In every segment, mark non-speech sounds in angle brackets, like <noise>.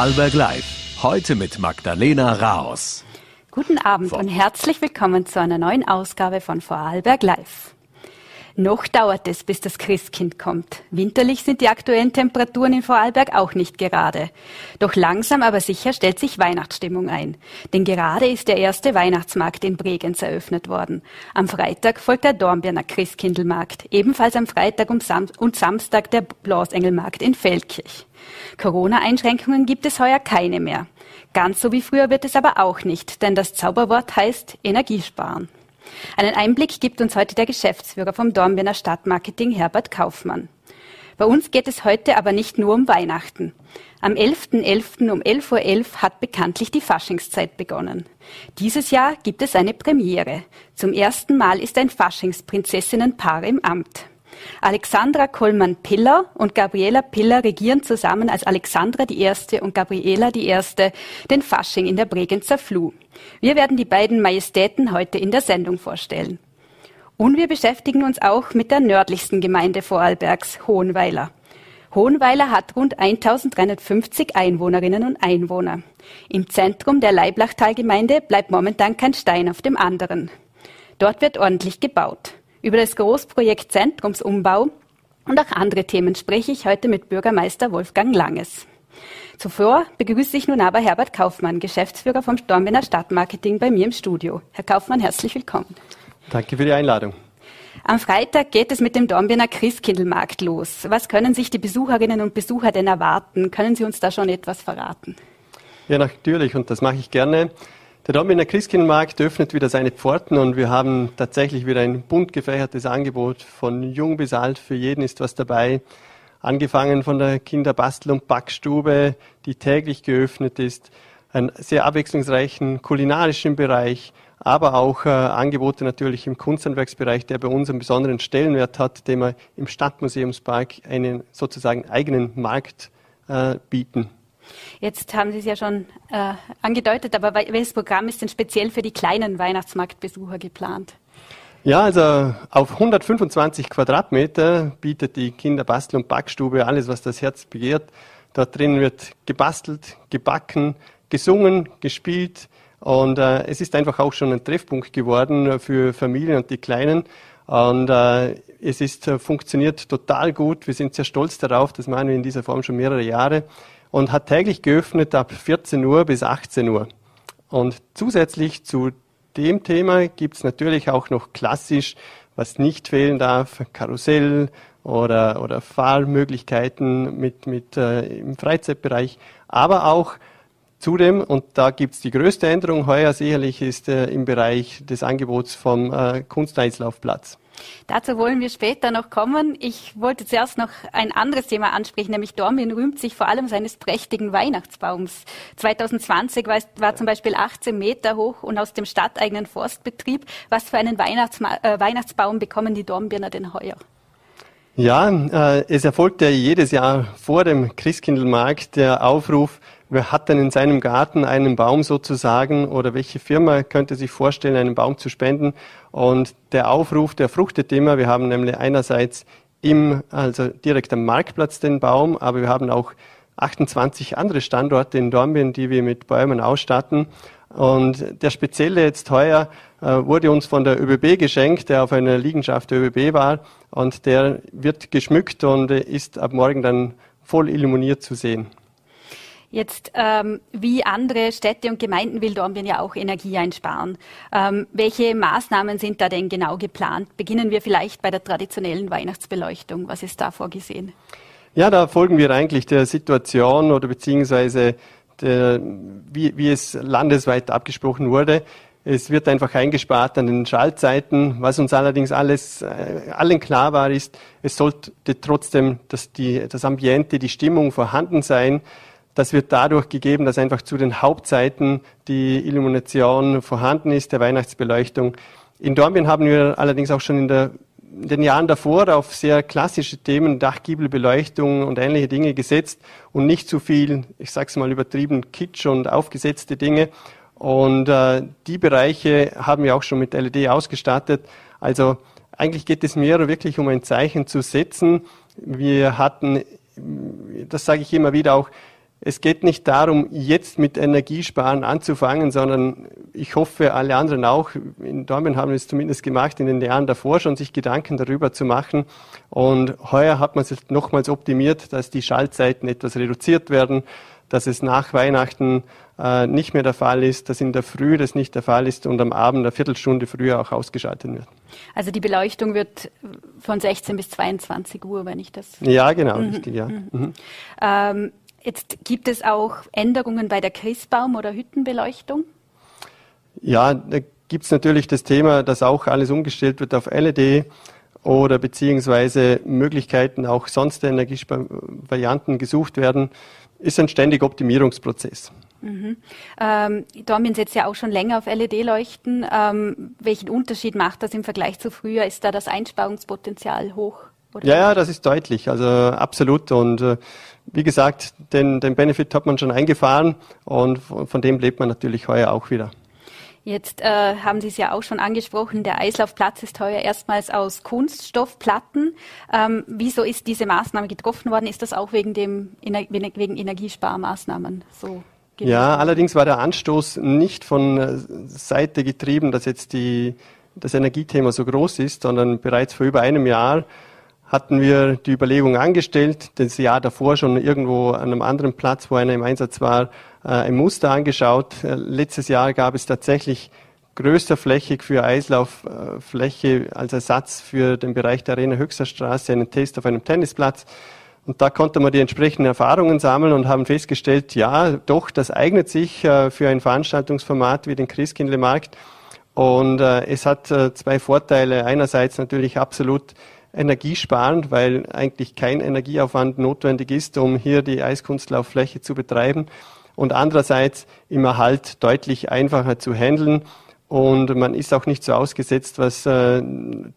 Vorarlberg Live. Heute mit Magdalena Raos. Guten Abend und herzlich willkommen zu einer neuen Ausgabe von Vorarlberg Live. Noch dauert es, bis das Christkind kommt. Winterlich sind die aktuellen Temperaturen in Vorarlberg auch nicht gerade. Doch langsam aber sicher stellt sich Weihnachtsstimmung ein. Denn gerade ist der erste Weihnachtsmarkt in Bregenz eröffnet worden. Am Freitag folgt der Dornbirner Christkindlmarkt. Ebenfalls am Freitag und Samstag der Blasengelmarkt in Feldkirch. Corona-Einschränkungen gibt es heuer keine mehr. Ganz so wie früher wird es aber auch nicht, denn das Zauberwort heißt Energiesparen. Einen Einblick gibt uns heute der Geschäftsführer vom Dornbirner Stadtmarketing Herbert Kaufmann. Bei uns geht es heute aber nicht nur um Weihnachten. Am 11.11. .11. um 11.11 Uhr hat bekanntlich die Faschingszeit begonnen. Dieses Jahr gibt es eine Premiere. Zum ersten Mal ist ein Faschingsprinzessinnenpaar im Amt. Alexandra Kollmann-Piller und Gabriela Piller regieren zusammen als Alexandra die Erste und Gabriela die Erste den Fasching in der Bregenzer Fluh. Wir werden die beiden Majestäten heute in der Sendung vorstellen. Und wir beschäftigen uns auch mit der nördlichsten Gemeinde Vorarlbergs, Hohenweiler. Hohenweiler hat rund 1350 Einwohnerinnen und Einwohner. Im Zentrum der Leiblachtalgemeinde bleibt momentan kein Stein auf dem anderen. Dort wird ordentlich gebaut. Über das Großprojekt Zentrumsumbau und auch andere Themen spreche ich heute mit Bürgermeister Wolfgang Langes. Zuvor begrüße ich nun aber Herbert Kaufmann, Geschäftsführer vom Stormbinner Stadtmarketing bei mir im Studio. Herr Kaufmann, herzlich willkommen. Danke für die Einladung. Am Freitag geht es mit dem Dornbirner Christkindlmarkt los. Was können sich die Besucherinnen und Besucher denn erwarten? Können Sie uns da schon etwas verraten? Ja, natürlich, und das mache ich gerne. Der Dornbirner Christkindlmarkt öffnet wieder seine Pforten und wir haben tatsächlich wieder ein bunt gefächertes Angebot. Von jung bis alt, für jeden ist was dabei. Angefangen von der Kinderbastel- und Backstube, die täglich geöffnet ist, einen sehr abwechslungsreichen kulinarischen Bereich, aber auch äh, Angebote natürlich im Kunsthandwerksbereich, der bei uns einen besonderen Stellenwert hat, den wir im Stadtmuseumspark einen sozusagen eigenen Markt äh, bieten. Jetzt haben Sie es ja schon äh, angedeutet, aber welches Programm ist denn speziell für die kleinen Weihnachtsmarktbesucher geplant? Ja, also auf 125 Quadratmeter bietet die Kinderbastel- und Backstube alles, was das Herz begehrt. Dort drin wird gebastelt, gebacken, gesungen, gespielt und äh, es ist einfach auch schon ein Treffpunkt geworden für Familien und die Kleinen. Und äh, es ist, äh, funktioniert total gut. Wir sind sehr stolz darauf. Das machen wir in dieser Form schon mehrere Jahre und hat täglich geöffnet ab 14 Uhr bis 18 Uhr. Und zusätzlich zu dem Thema gibt es natürlich auch noch klassisch, was nicht fehlen darf, Karussell oder, oder Fahrmöglichkeiten mit, mit, äh, im Freizeitbereich, aber auch Zudem, und da gibt es die größte Änderung heuer sicherlich, ist äh, im Bereich des Angebots vom äh, Kunsteislaufplatz. Dazu wollen wir später noch kommen. Ich wollte zuerst noch ein anderes Thema ansprechen, nämlich Dormien rühmt sich vor allem seines prächtigen Weihnachtsbaums. 2020 war, war zum Beispiel 18 Meter hoch und aus dem stadteigenen Forstbetrieb. Was für einen Weihnachtsma äh, Weihnachtsbaum bekommen die Dornbirner denn heuer? Ja, äh, es erfolgt ja jedes Jahr vor dem Christkindlmarkt der Aufruf, wer hat denn in seinem Garten einen Baum sozusagen oder welche Firma könnte sich vorstellen, einen Baum zu spenden? Und der Aufruf, der fruchtet immer. Wir haben nämlich einerseits im, also direkt am Marktplatz den Baum, aber wir haben auch 28 andere Standorte in Dornbirn, die wir mit Bäumen ausstatten. Und der spezielle jetzt heuer äh, wurde uns von der ÖBB geschenkt, der auf einer Liegenschaft der ÖBB war. Und der wird geschmückt und ist ab morgen dann voll illuminiert zu sehen. Jetzt, ähm, wie andere Städte und Gemeinden will Dornbirn ja auch Energie einsparen. Ähm, welche Maßnahmen sind da denn genau geplant? Beginnen wir vielleicht bei der traditionellen Weihnachtsbeleuchtung. Was ist da vorgesehen? Ja, da folgen wir eigentlich der Situation oder beziehungsweise der, wie, wie es landesweit abgesprochen wurde. Es wird einfach eingespart an den Schaltzeiten, was uns allerdings alles äh, allen klar war, ist, es sollte trotzdem dass die, das Ambiente, die Stimmung vorhanden sein. Das wird dadurch gegeben, dass einfach zu den Hauptzeiten die Illumination vorhanden ist, der Weihnachtsbeleuchtung. In Dornbirn haben wir allerdings auch schon in, der, in den Jahren davor auf sehr klassische Themen, Dachgiebelbeleuchtung und ähnliche Dinge gesetzt und nicht zu viel, ich sag's mal übertrieben, Kitsch und aufgesetzte Dinge. Und äh, die Bereiche haben wir auch schon mit LED ausgestattet. Also eigentlich geht es mehr wirklich um ein Zeichen zu setzen. Wir hatten, das sage ich immer wieder auch, es geht nicht darum, jetzt mit Energiesparen anzufangen, sondern ich hoffe, alle anderen auch. In Dortmund haben wir es zumindest gemacht, in den Jahren davor schon sich Gedanken darüber zu machen. Und heuer hat man es nochmals optimiert, dass die Schaltzeiten etwas reduziert werden, dass es nach Weihnachten äh, nicht mehr der Fall ist, dass in der Früh das nicht der Fall ist und am Abend eine Viertelstunde früher auch ausgeschaltet wird. Also die Beleuchtung wird von 16 bis 22 Uhr, wenn ich das. Ja, genau, mhm. richtig, ja. Mhm. mhm. Ähm, Jetzt gibt es auch Änderungen bei der Christbaum- oder Hüttenbeleuchtung? Ja, da gibt es natürlich das Thema, dass auch alles umgestellt wird auf LED oder beziehungsweise Möglichkeiten auch sonst Energievarianten gesucht werden, ist ein ständiger Optimierungsprozess. Mhm. Ähm, Dormien setzt ja auch schon länger auf LED-Leuchten. Ähm, welchen Unterschied macht das im Vergleich zu früher? Ist da das Einsparungspotenzial hoch? Ja, ja, das ist deutlich, also absolut. Und äh, wie gesagt, den, den Benefit hat man schon eingefahren und von dem lebt man natürlich heuer auch wieder. Jetzt äh, haben Sie es ja auch schon angesprochen, der Eislaufplatz ist heuer erstmals aus Kunststoffplatten. Ähm, wieso ist diese Maßnahme getroffen worden? Ist das auch wegen, dem, wegen Energiesparmaßnahmen so? Gewesen? Ja, allerdings war der Anstoß nicht von äh, Seite getrieben, dass jetzt die, das Energiethema so groß ist, sondern bereits vor über einem Jahr hatten wir die Überlegung angestellt, das Jahr davor schon irgendwo an einem anderen Platz, wo einer im Einsatz war, äh, ein Muster angeschaut. Äh, letztes Jahr gab es tatsächlich größter flächig für Eislauffläche als Ersatz für den Bereich der Arena Höchster Straße einen Test auf einem Tennisplatz. Und da konnte man die entsprechenden Erfahrungen sammeln und haben festgestellt, ja, doch, das eignet sich äh, für ein Veranstaltungsformat wie den Christkindlemarkt. Und es hat zwei Vorteile. Einerseits natürlich absolut energiesparend, weil eigentlich kein Energieaufwand notwendig ist, um hier die Eiskunstlauffläche zu betreiben. Und andererseits im Erhalt deutlich einfacher zu handeln. Und man ist auch nicht so ausgesetzt, was äh,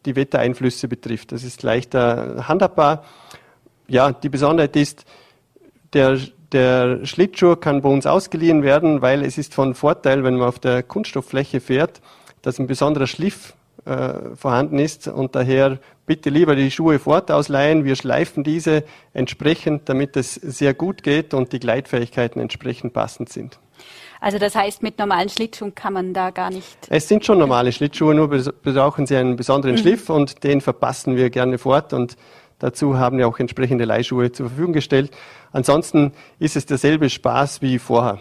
die Wettereinflüsse betrifft. Das ist leichter handhabbar. Ja, die Besonderheit ist, der, der Schlittschuh kann bei uns ausgeliehen werden, weil es ist von Vorteil, wenn man auf der Kunststofffläche fährt, dass ein besonderer Schliff äh, vorhanden ist und daher bitte lieber die Schuhe fortausleihen. Wir schleifen diese entsprechend, damit es sehr gut geht und die Gleitfähigkeiten entsprechend passend sind. Also das heißt, mit normalen Schlittschuhen kann man da gar nicht. Es sind schon normale Schlittschuhe, nur brauchen sie einen besonderen mhm. Schliff und den verpassen wir gerne fort und dazu haben wir auch entsprechende Leihschuhe zur Verfügung gestellt. Ansonsten ist es derselbe Spaß wie vorher.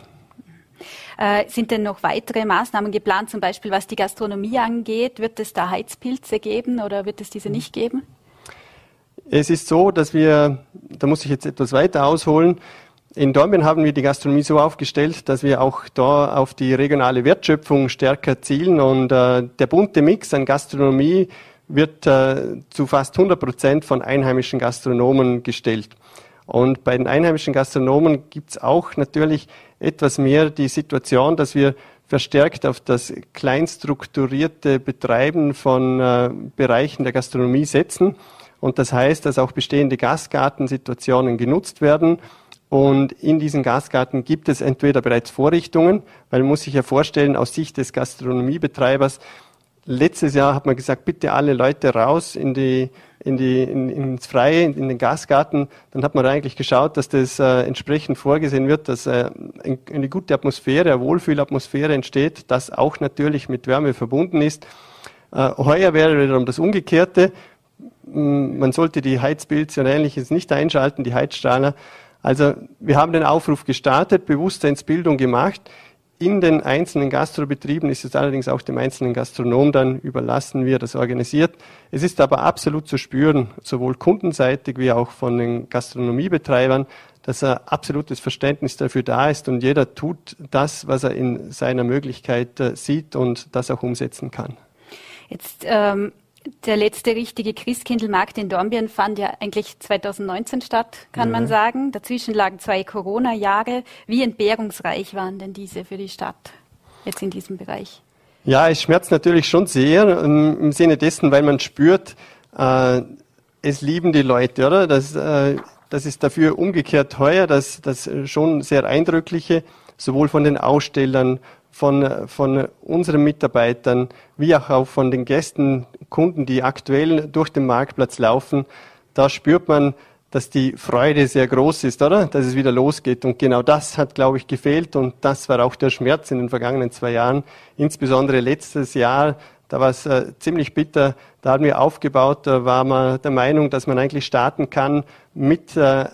Äh, sind denn noch weitere Maßnahmen geplant, zum Beispiel was die Gastronomie angeht? Wird es da Heizpilze geben oder wird es diese nicht geben? Es ist so, dass wir, da muss ich jetzt etwas weiter ausholen, in Dornbirn haben wir die Gastronomie so aufgestellt, dass wir auch da auf die regionale Wertschöpfung stärker zielen und äh, der bunte Mix an Gastronomie wird äh, zu fast 100 Prozent von einheimischen Gastronomen gestellt. Und bei den einheimischen Gastronomen gibt es auch natürlich etwas mehr die Situation, dass wir verstärkt auf das kleinstrukturierte Betreiben von äh, Bereichen der Gastronomie setzen. Und das heißt, dass auch bestehende Gastgartensituationen genutzt werden. Und in diesen Gastgarten gibt es entweder bereits Vorrichtungen, weil man muss sich ja vorstellen, aus Sicht des Gastronomiebetreibers, letztes Jahr hat man gesagt, bitte alle Leute raus in die in die, in, ins Freie, in, in den Gasgarten, dann hat man eigentlich geschaut, dass das äh, entsprechend vorgesehen wird, dass äh, eine gute Atmosphäre, eine Wohlfühlatmosphäre entsteht, das auch natürlich mit Wärme verbunden ist. Äh, heuer wäre wiederum das Umgekehrte. Man sollte die Heizpilze und ähnliches nicht einschalten, die Heizstrahler. Also wir haben den Aufruf gestartet, Bewusstseinsbildung gemacht. In den einzelnen Gastrobetrieben ist es allerdings auch dem einzelnen Gastronom dann überlassen, wie er das organisiert. Es ist aber absolut zu spüren, sowohl kundenseitig wie auch von den Gastronomiebetreibern, dass ein absolutes Verständnis dafür da ist und jeder tut das, was er in seiner Möglichkeit äh, sieht und das auch umsetzen kann. Jetzt ähm, der letzte richtige Christkindlmarkt in Dornbirn fand ja eigentlich 2019 statt, kann ja. man sagen. Dazwischen lagen zwei Corona-Jahre. Wie entbehrungsreich waren denn diese für die Stadt jetzt in diesem Bereich? Ja, es schmerzt natürlich schon sehr im Sinne dessen, weil man spürt, äh, es lieben die Leute, oder? Das, äh, das ist dafür umgekehrt teuer, dass das schon sehr eindrückliche, sowohl von den Ausstellern, von, von unseren Mitarbeitern, wie auch von den Gästen, Kunden, die aktuell durch den Marktplatz laufen. Da spürt man, dass die Freude sehr groß ist, oder? Dass es wieder losgeht. Und genau das hat, glaube ich, gefehlt. Und das war auch der Schmerz in den vergangenen zwei Jahren. Insbesondere letztes Jahr, da war es äh, ziemlich bitter. Da haben wir aufgebaut, da war man der Meinung, dass man eigentlich starten kann mit äh,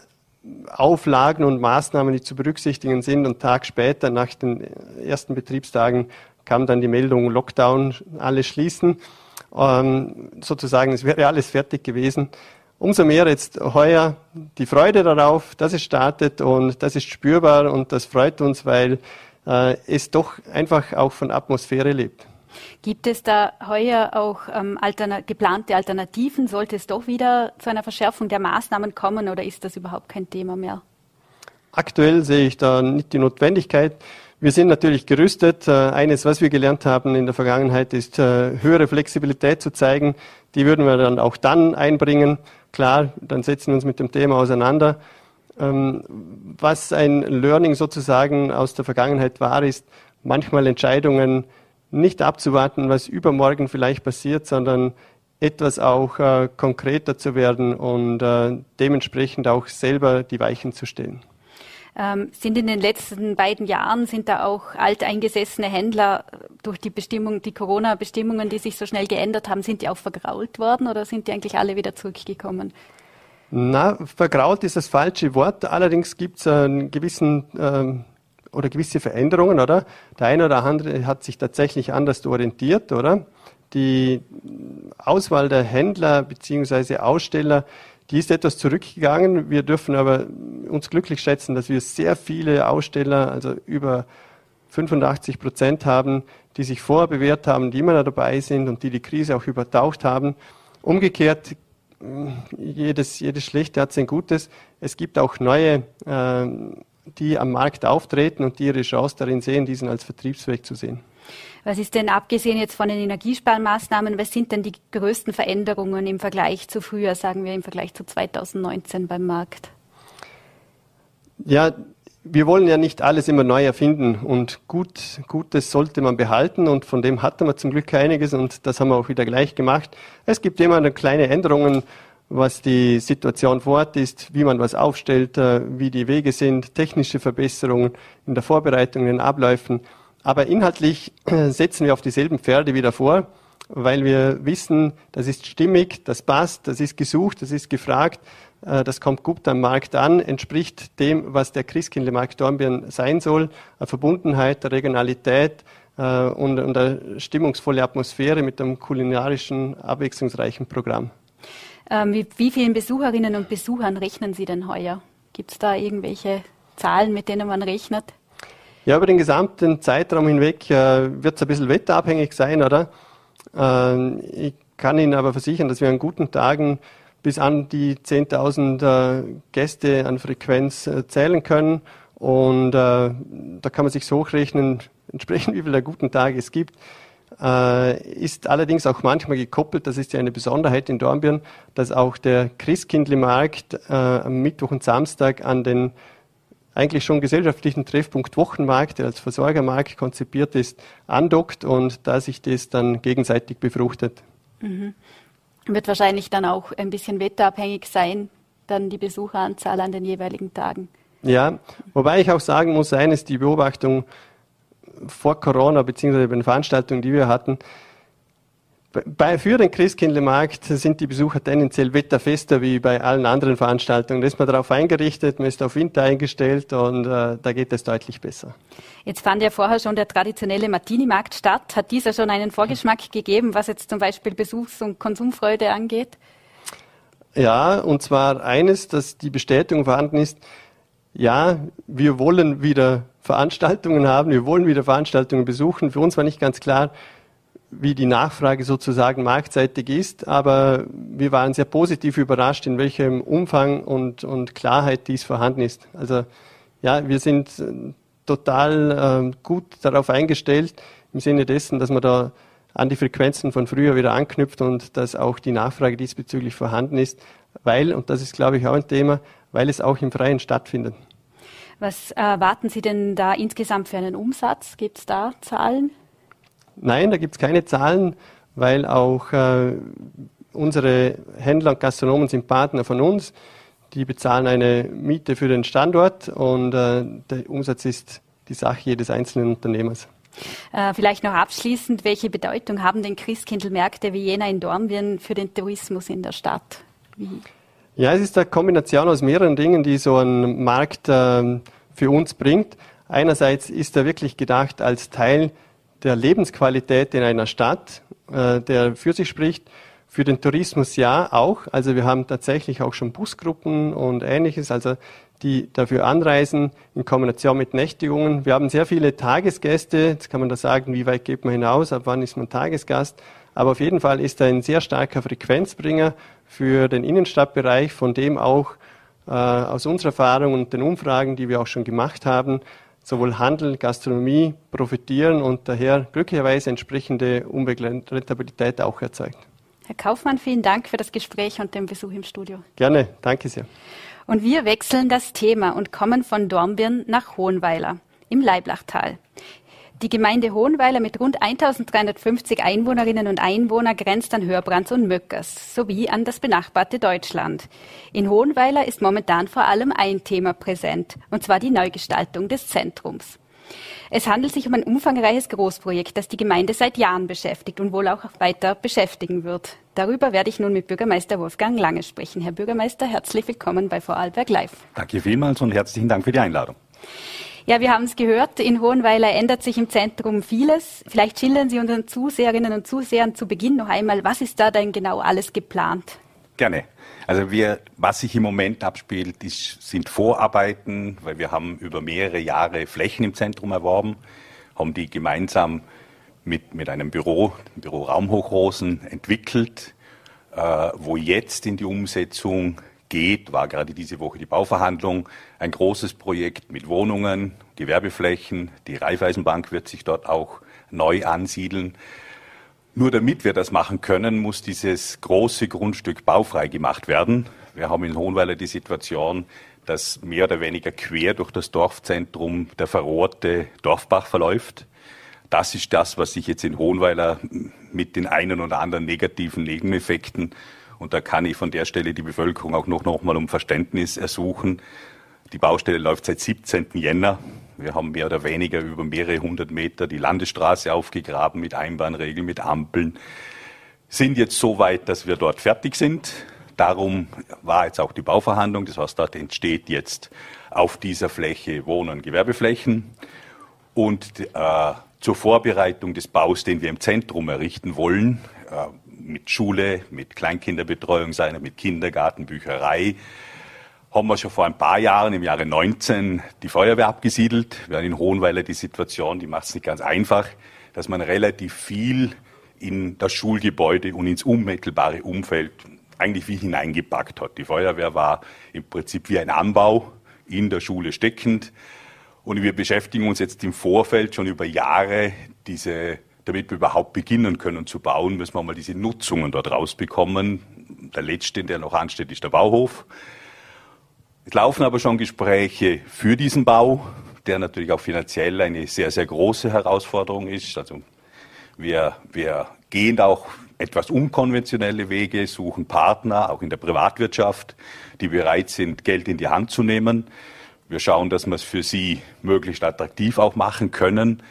Auflagen und Maßnahmen, die zu berücksichtigen sind. Und Tag später, nach den ersten Betriebstagen, kam dann die Meldung Lockdown, alle schließen. Ähm, sozusagen, es wäre alles fertig gewesen umso mehr jetzt heuer die Freude darauf, dass es startet und das ist spürbar und das freut uns, weil äh, es doch einfach auch von Atmosphäre lebt. Gibt es da heuer auch ähm, altern geplante Alternativen? Sollte es doch wieder zu einer Verschärfung der Maßnahmen kommen oder ist das überhaupt kein Thema mehr? Aktuell sehe ich da nicht die Notwendigkeit. Wir sind natürlich gerüstet. Äh, eines, was wir gelernt haben in der Vergangenheit, ist äh, höhere Flexibilität zu zeigen. Die würden wir dann auch dann einbringen. Klar, dann setzen wir uns mit dem Thema auseinander. Ähm, was ein Learning sozusagen aus der Vergangenheit war, ist manchmal Entscheidungen nicht abzuwarten, was übermorgen vielleicht passiert, sondern etwas auch äh, konkreter zu werden und dementsprechend auch selber die Weichen zu stellen. Ähm, sind in den letzten beiden Jahren sind da auch alteingesessene Händler durch die Bestimmung, die Corona-Bestimmungen, die sich so schnell geändert haben, sind die auch vergrault worden oder sind die eigentlich alle wieder zurückgekommen? Na, vergrault ist das falsche Wort. Allerdings gibt es einen gewissen ähm, oder gewisse Veränderungen, oder? Der eine oder andere hat sich tatsächlich anders orientiert, oder? Die Auswahl der Händler bzw. Aussteller die ist etwas zurückgegangen. Wir dürfen aber uns glücklich schätzen, dass wir sehr viele Aussteller, also über 85 Prozent haben, die sich vorher bewährt haben, die immer noch dabei sind und die die Krise auch übertaucht haben. Umgekehrt, jedes, jedes Schlechte hat sein Gutes. Es gibt auch neue, äh, die am Markt auftreten und die ihre Chance darin sehen, diesen als vertriebsfähig zu sehen. Was ist denn abgesehen jetzt von den Energiesparmaßnahmen, was sind denn die größten Veränderungen im Vergleich zu früher, sagen wir im Vergleich zu 2019 beim Markt? Ja, wir wollen ja nicht alles immer neu erfinden und gut, Gutes sollte man behalten und von dem hatten wir zum Glück einiges und das haben wir auch wieder gleich gemacht. Es gibt immer kleine Änderungen, was die Situation vor Ort ist, wie man was aufstellt, äh, wie die Wege sind, technische Verbesserungen in der Vorbereitung, in den Abläufen. Aber inhaltlich äh, setzen wir auf dieselben Pferde wieder vor, weil wir wissen, das ist stimmig, das passt, das ist gesucht, das ist gefragt, äh, das kommt gut am Markt an, entspricht dem, was der Christkindlmarkt Dornbirn sein soll, eine Verbundenheit, eine Regionalität und, eine stimmungsvolle Atmosphäre mit einem kulinarischen, abwechslungsreichen Programm. Ähm, wie, wie vielen Besucherinnen und Besuchern rechnen Sie denn heuer? Gibt es da irgendwelche Zahlen, mit denen man rechnet? Ja, über den gesamten Zeitraum hinweg äh, wird es ein bisschen wetterabhängig sein, oder? Äh, ich kann Ihnen aber versichern, dass wir an guten Tagen bis an die 10.000 äh, Gäste an Frequenz äh, zählen können. Und äh, da kann man sich so hochrechnen, <laughs> entsprechend wie viele guten Tage es gibt. Äh, ist allerdings auch manchmal gekoppelt, das ist ja eine Besonderheit in Dornbirn, dass auch der Christkindlmarkt äh, am Mittwoch und Samstag an den eigentlich schon gesellschaftlichen Treffpunkt Wochenmarkt, der als Versorgermarkt konzipiert ist, andockt und da sich das dann gegenseitig befruchtet. Mhm. Wird wahrscheinlich dann auch ein bisschen wetterabhängig sein, dann die Besucheranzahl an den jeweiligen Tagen. Ja, wobei ich auch sagen muss, eines die Beobachtung vor Corona beziehungsweise bei den Veranstaltungen, die wir hatten, bei, für den Christkindlmarkt sind die Besucher tendenziell wetterfester wie bei allen anderen Veranstaltungen. Da ist man darauf eingerichtet, man ist auf Winter eingestellt und äh, da geht es deutlich besser. Jetzt fand ja vorher schon der traditionelle Martini-Markt statt. Hat dieser schon einen Vorgeschmack gegeben, was jetzt zum Beispiel Besuchs- und Konsumfreude angeht? Ja, und zwar eines, dass die Bestätigung vorhanden ist, ja, wir wollen wieder Veranstaltungen haben, wir wollen wieder Veranstaltungen besuchen. Für uns war nicht ganz klar, wie die Nachfrage sozusagen marktseitig ist, aber wir waren sehr positiv überrascht, in welchem Umfang und, und Klarheit dies vorhanden ist. Also ja, wir sind äh, total äh, gut darauf eingestellt, im Sinne dessen, dass man da an die Frequenzen von früher wieder anknüpft und dass auch die Nachfrage diesbezüglich vorhanden ist, weil, und das ist, glaube ich, auch ein Thema, weil es auch im Freien stattfindet. Was erwarten Sie denn da insgesamt für einen Umsatz? Gibt es da Zahlen? Nein, da gibt es keine Zahlen, weil auch äh, unsere Händler und Gastronomen sind Partner von uns. Die bezahlen eine Miete für den Standort und äh, der Umsatz ist die Sache jedes einzelnen Unternehmers. Äh, vielleicht noch abschließend, welche Bedeutung haben denn Christkindlmärkte wie jener in Dornbirn für den Tourismus in der Stadt? Wie? Ja, es ist eine Kombination aus mehreren Dingen, die so ein Markt äh, für uns bringt. Einerseits ist er wirklich gedacht als Teil der Lebensqualität in einer Stadt, äh, der für sich spricht. Für den Tourismus ja auch. Also wir haben tatsächlich auch schon Busgruppen und ähnliches, also die dafür anreisen in Kombination mit Nächtigungen. Wir haben sehr viele Tagesgäste. Jetzt kann man da sagen, wie weit geht man hinaus, ab wann ist man Tagesgast. Aber auf jeden Fall ist er ein sehr starker Frequenzbringer für den Innenstadtbereich, von dem auch äh, aus unserer Erfahrung und den Umfragen, die wir auch schon gemacht haben, sowohl Handel, Gastronomie profitieren und daher glücklicherweise entsprechende Umweltrentabilität auch erzeugt. Herr Kaufmann, vielen Dank für das Gespräch und den Besuch im Studio. Gerne, danke sehr. Und wir wechseln das Thema und kommen von Dornbirn nach Hohenweiler im Leiblachtal. Die Gemeinde Hohenweiler mit rund 1350 Einwohnerinnen und Einwohnern grenzt an Hörbrands und Möckers sowie an das benachbarte Deutschland. In Hohenweiler ist momentan vor allem ein Thema präsent, und zwar die Neugestaltung des Zentrums. Es handelt sich um ein umfangreiches Großprojekt, das die Gemeinde seit Jahren beschäftigt und wohl auch weiter beschäftigen wird. Darüber werde ich nun mit Bürgermeister Wolfgang Lange sprechen. Herr Bürgermeister, herzlich willkommen bei Vorarlberg Live. Danke vielmals und herzlichen Dank für die Einladung. Ja, wir haben es gehört, in Hohenweiler ändert sich im Zentrum vieles. Vielleicht schildern Sie unseren Zuseherinnen und Zusehern zu Beginn noch einmal, was ist da denn genau alles geplant? Gerne. Also wir, was sich im Moment abspielt, ist, sind Vorarbeiten, weil wir haben über mehrere Jahre Flächen im Zentrum erworben, haben die gemeinsam mit, mit einem Büro, dem Büro Raumhochrosen, entwickelt, äh, wo jetzt in die Umsetzung geht, war gerade diese Woche die Bauverhandlung, ein großes Projekt mit Wohnungen, Gewerbeflächen. Die Raiffeisenbank wird sich dort auch neu ansiedeln. Nur damit wir das machen können, muss dieses große Grundstück baufrei gemacht werden. Wir haben in Hohenweiler die Situation, dass mehr oder weniger quer durch das Dorfzentrum der verrohrte Dorfbach verläuft. Das ist das, was sich jetzt in Hohenweiler mit den einen oder anderen negativen Nebeneffekten, und da kann ich von der Stelle die Bevölkerung auch noch, noch mal um Verständnis ersuchen. Die Baustelle läuft seit 17. Jänner. Wir haben mehr oder weniger über mehrere hundert Meter die Landesstraße aufgegraben mit Einbahnregeln, mit Ampeln. Sind jetzt so weit, dass wir dort fertig sind. Darum war jetzt auch die Bauverhandlung. Das heißt, dort entsteht jetzt auf dieser Fläche Wohn- und Gewerbeflächen. Und äh, zur Vorbereitung des Baus, den wir im Zentrum errichten wollen, äh, mit Schule, mit Kleinkinderbetreuung sein, mit Kindergarten, Bücherei, haben wir schon vor ein paar Jahren, im Jahre 19, die Feuerwehr abgesiedelt. Wir haben in Hohenweiler die Situation, die macht es nicht ganz einfach, dass man relativ viel in das Schulgebäude und ins unmittelbare Umfeld eigentlich wie hineingepackt hat. Die Feuerwehr war im Prinzip wie ein Anbau in der Schule steckend. Und wir beschäftigen uns jetzt im Vorfeld schon über Jahre, diese, damit wir überhaupt beginnen können zu bauen, müssen wir mal diese Nutzungen dort rausbekommen. Der letzte, der noch ansteht, ist der Bauhof. Es laufen aber schon Gespräche für diesen Bau, der natürlich auch finanziell eine sehr, sehr große Herausforderung ist. Also wir, wir gehen auch etwas unkonventionelle Wege, suchen Partner, auch in der Privatwirtschaft, die bereit sind, Geld in die Hand zu nehmen. Wir schauen, dass wir es für sie möglichst attraktiv auch machen können,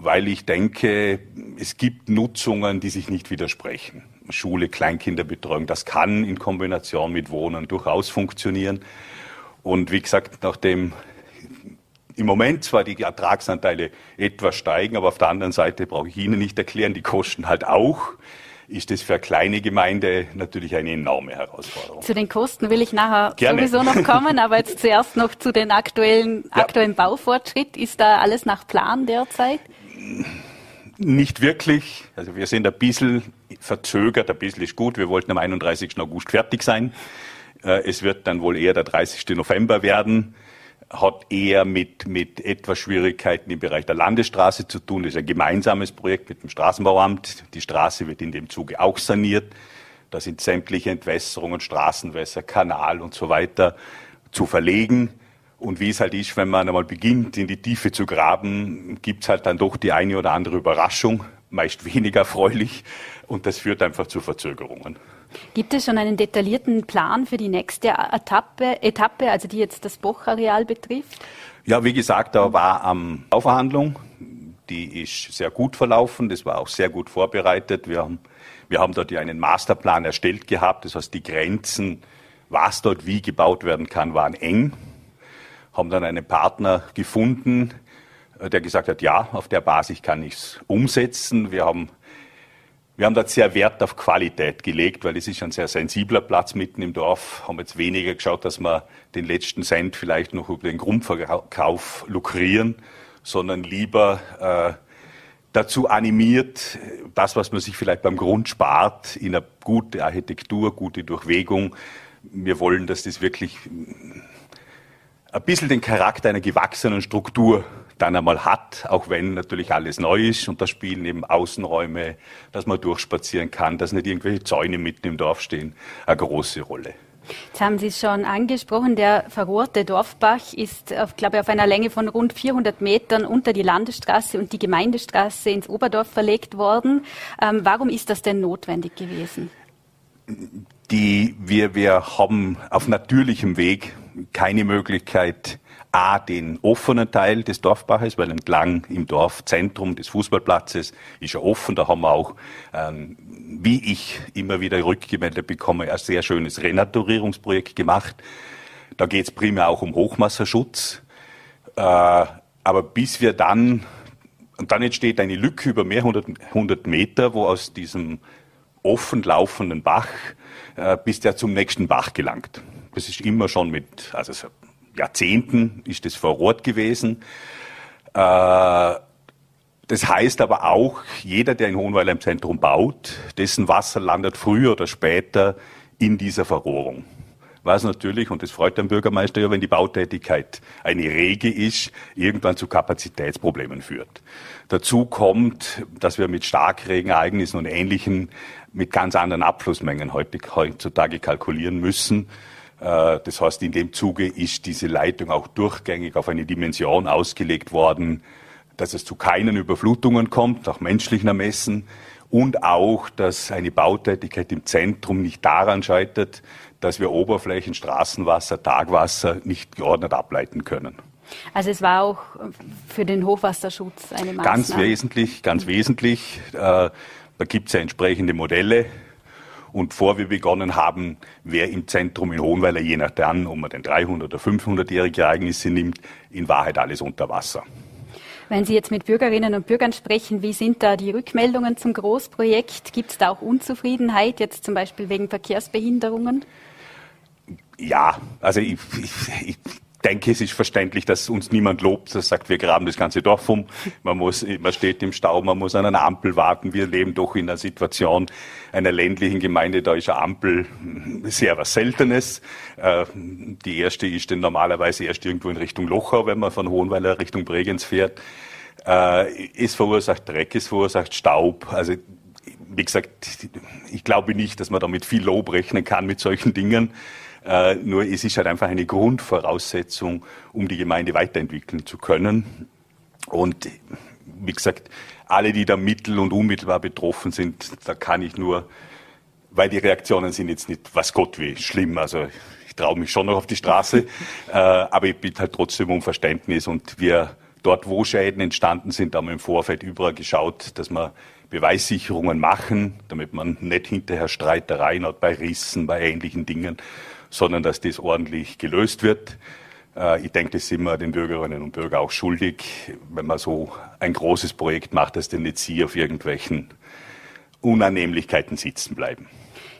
weil ich denke, es gibt Nutzungen, die sich nicht widersprechen. Schule, Kleinkinderbetreuung, das kann in Kombination mit Wohnen durchaus funktionieren. Und wie gesagt, nachdem im Moment zwar die Ertragsanteile etwas steigen, aber auf der anderen Seite brauche ich Ihnen nicht erklären, die kosten halt auch ist es für eine kleine Gemeinde natürlich eine enorme Herausforderung. Zu den Kosten will ich nachher Gerne. sowieso noch kommen, aber jetzt <laughs> zuerst noch zu den aktuellen, ja. aktuellen Baufortschritt. Ist da alles nach Plan derzeit? Nicht wirklich. Also wir sind ein bisschen verzögert, ein bisschen ist gut. Wir wollten am 31. August fertig sein. Äh, es wird dann wohl eher der 30. November werden. Hat eher mit, mit etwas Schwierigkeiten im Bereich der Landesstraße zu tun. Das ist ein gemeinsames Projekt mit dem Straßenbauamt. Die Straße wird in dem Zuge auch saniert. Da sind sämtliche Entwässerungen, Straßenwässer, Kanal und so weiter zu verlegen. Und wie es halt ist, wenn man einmal beginnt, in die Tiefe zu graben, gibt's halt dann doch die eine oder andere Überraschung meist weniger erfreulich und das führt einfach zu Verzögerungen. Gibt es schon einen detaillierten Plan für die nächste Etappe, Etappe also die jetzt das Bochareal betrifft? Ja, wie gesagt, da war am Bauverhandlung, die ist sehr gut verlaufen, das war auch sehr gut vorbereitet. Wir haben, wir haben dort ja einen Masterplan erstellt gehabt, das heißt die Grenzen, was dort wie gebaut werden kann, waren eng. Haben dann einen Partner gefunden, der gesagt hat, ja, auf der Basis kann ich es umsetzen. Wir haben wir haben dort sehr Wert auf Qualität gelegt, weil es ist ein sehr sensibler Platz mitten im Dorf. Haben jetzt weniger geschaut, dass wir den letzten Cent vielleicht noch über den Grundverkauf lukrieren, sondern lieber äh, dazu animiert, das, was man sich vielleicht beim Grund spart, in eine gute Architektur, gute Durchwegung. Wir wollen, dass das wirklich ein bisschen den Charakter einer gewachsenen Struktur dann einmal hat, auch wenn natürlich alles neu ist und da spielen eben Außenräume, dass man durchspazieren kann, dass nicht irgendwelche Zäune mitten im Dorf stehen, eine große Rolle. Jetzt haben Sie es schon angesprochen, der verrohrte Dorfbach ist, auf, glaube ich, auf einer Länge von rund 400 Metern unter die Landesstraße und die Gemeindestraße ins Oberdorf verlegt worden. Ähm, warum ist das denn notwendig gewesen? Die, wir, wir haben auf natürlichem Weg keine Möglichkeit, A, den offenen Teil des Dorfbaches, weil entlang im Dorfzentrum des Fußballplatzes ist er offen. Da haben wir auch, ähm, wie ich immer wieder rückgemeldet bekomme, ein sehr schönes Renaturierungsprojekt gemacht. Da geht es primär auch um Hochwasserschutz. Äh, aber bis wir dann, und dann entsteht eine Lücke über mehrere hundert Meter, wo aus diesem offen laufenden Bach äh, bis der zum nächsten Bach gelangt. Das ist immer schon mit, also Jahrzehnten ist das vor Ort gewesen. Äh, das heißt aber auch, jeder, der in Hohenweiler im Zentrum baut, dessen Wasser landet früher oder später in dieser Verrohrung. Was natürlich, und das freut den Bürgermeister ja, wenn die Bautätigkeit eine rege ist, irgendwann zu Kapazitätsproblemen führt. Dazu kommt, dass wir mit Starkregenereignissen und Ähnlichem mit ganz anderen Abflussmengen heutzutage kalkulieren müssen. Äh, das heißt, in dem Zuge ist diese Leitung auch durchgängig auf eine Dimension ausgelegt worden, dass es zu keinen Überflutungen kommt, nach menschlichen Ermessen, und auch, dass eine Bautätigkeit im Zentrum nicht daran scheitert, dass wir Oberflächen, Straßenwasser, Tagwasser nicht geordnet ableiten können. Also es war auch für den Hochwasserschutz eine Maßnahme. Ganz wesentlich, ganz wesentlich. Äh, da gibt es ja entsprechende Modelle, und vor wir begonnen haben, wer im Zentrum in Hohenweiler, je nachdem, ob man den 300- oder 500-jährige Ereignisse nimmt, in Wahrheit alles unter Wasser. Wenn Sie jetzt mit Bürgerinnen und Bürgern sprechen, wie sind da die Rückmeldungen zum Großprojekt? Gibt es da auch Unzufriedenheit, jetzt zum Beispiel wegen Verkehrsbehinderungen? Ja, also ich, ich, ich denke, es ist verständlich, dass uns niemand lobt, das sagt, wir graben das ganze Dorf um. Man muss, man steht im Stau, man muss an einer Ampel warten. Wir leben doch in einer Situation einer ländlichen Gemeinde, da ist eine Ampel sehr was Seltenes. Äh, die erste ist denn normalerweise erst irgendwo in Richtung Lochau, wenn man von Hohenweiler Richtung Bregenz fährt. Äh, es verursacht Dreck, es verursacht Staub. Also, wie gesagt, ich glaube nicht, dass man damit viel Lob rechnen kann mit solchen Dingen. Äh, nur es ist halt einfach eine Grundvoraussetzung, um die Gemeinde weiterentwickeln zu können. Und wie gesagt, alle, die da mittel- und unmittelbar betroffen sind, da kann ich nur, weil die Reaktionen sind jetzt nicht, was Gott wie schlimm. Also ich traue mich schon noch auf die Straße, <laughs> äh, aber ich bitte halt trotzdem um Verständnis und wir dort, wo Schäden entstanden sind, haben wir im Vorfeld überall geschaut, dass wir Beweissicherungen machen, damit man nicht hinterher Streitereien hat bei Rissen, bei ähnlichen Dingen, sondern dass das ordentlich gelöst wird. Äh, ich denke, das sind wir den Bürgerinnen und Bürgern auch schuldig, wenn man so ein großes Projekt macht, dass denn nicht sie auf irgendwelchen Unannehmlichkeiten sitzen bleiben.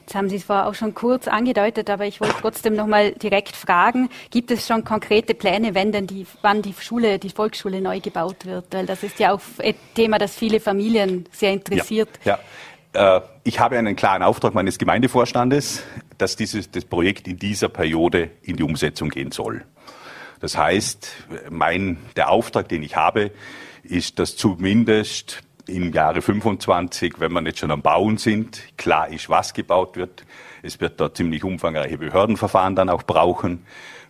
Jetzt haben Sie es vorher auch schon kurz angedeutet, aber ich wollte trotzdem noch mal direkt fragen, gibt es schon konkrete Pläne, wenn denn die, wann die Schule, die Volksschule neu gebaut wird? Weil das ist ja auch ein Thema, das viele Familien sehr interessiert. Ja, ja. Äh, ich habe einen klaren Auftrag meines Gemeindevorstandes, dass dieses das Projekt in dieser Periode in die Umsetzung gehen soll. Das heißt, mein, der Auftrag, den ich habe, ist, dass zumindest im Jahre 25, wenn wir jetzt schon am Bauen sind, klar ist, was gebaut wird. Es wird da ziemlich umfangreiche Behördenverfahren dann auch brauchen.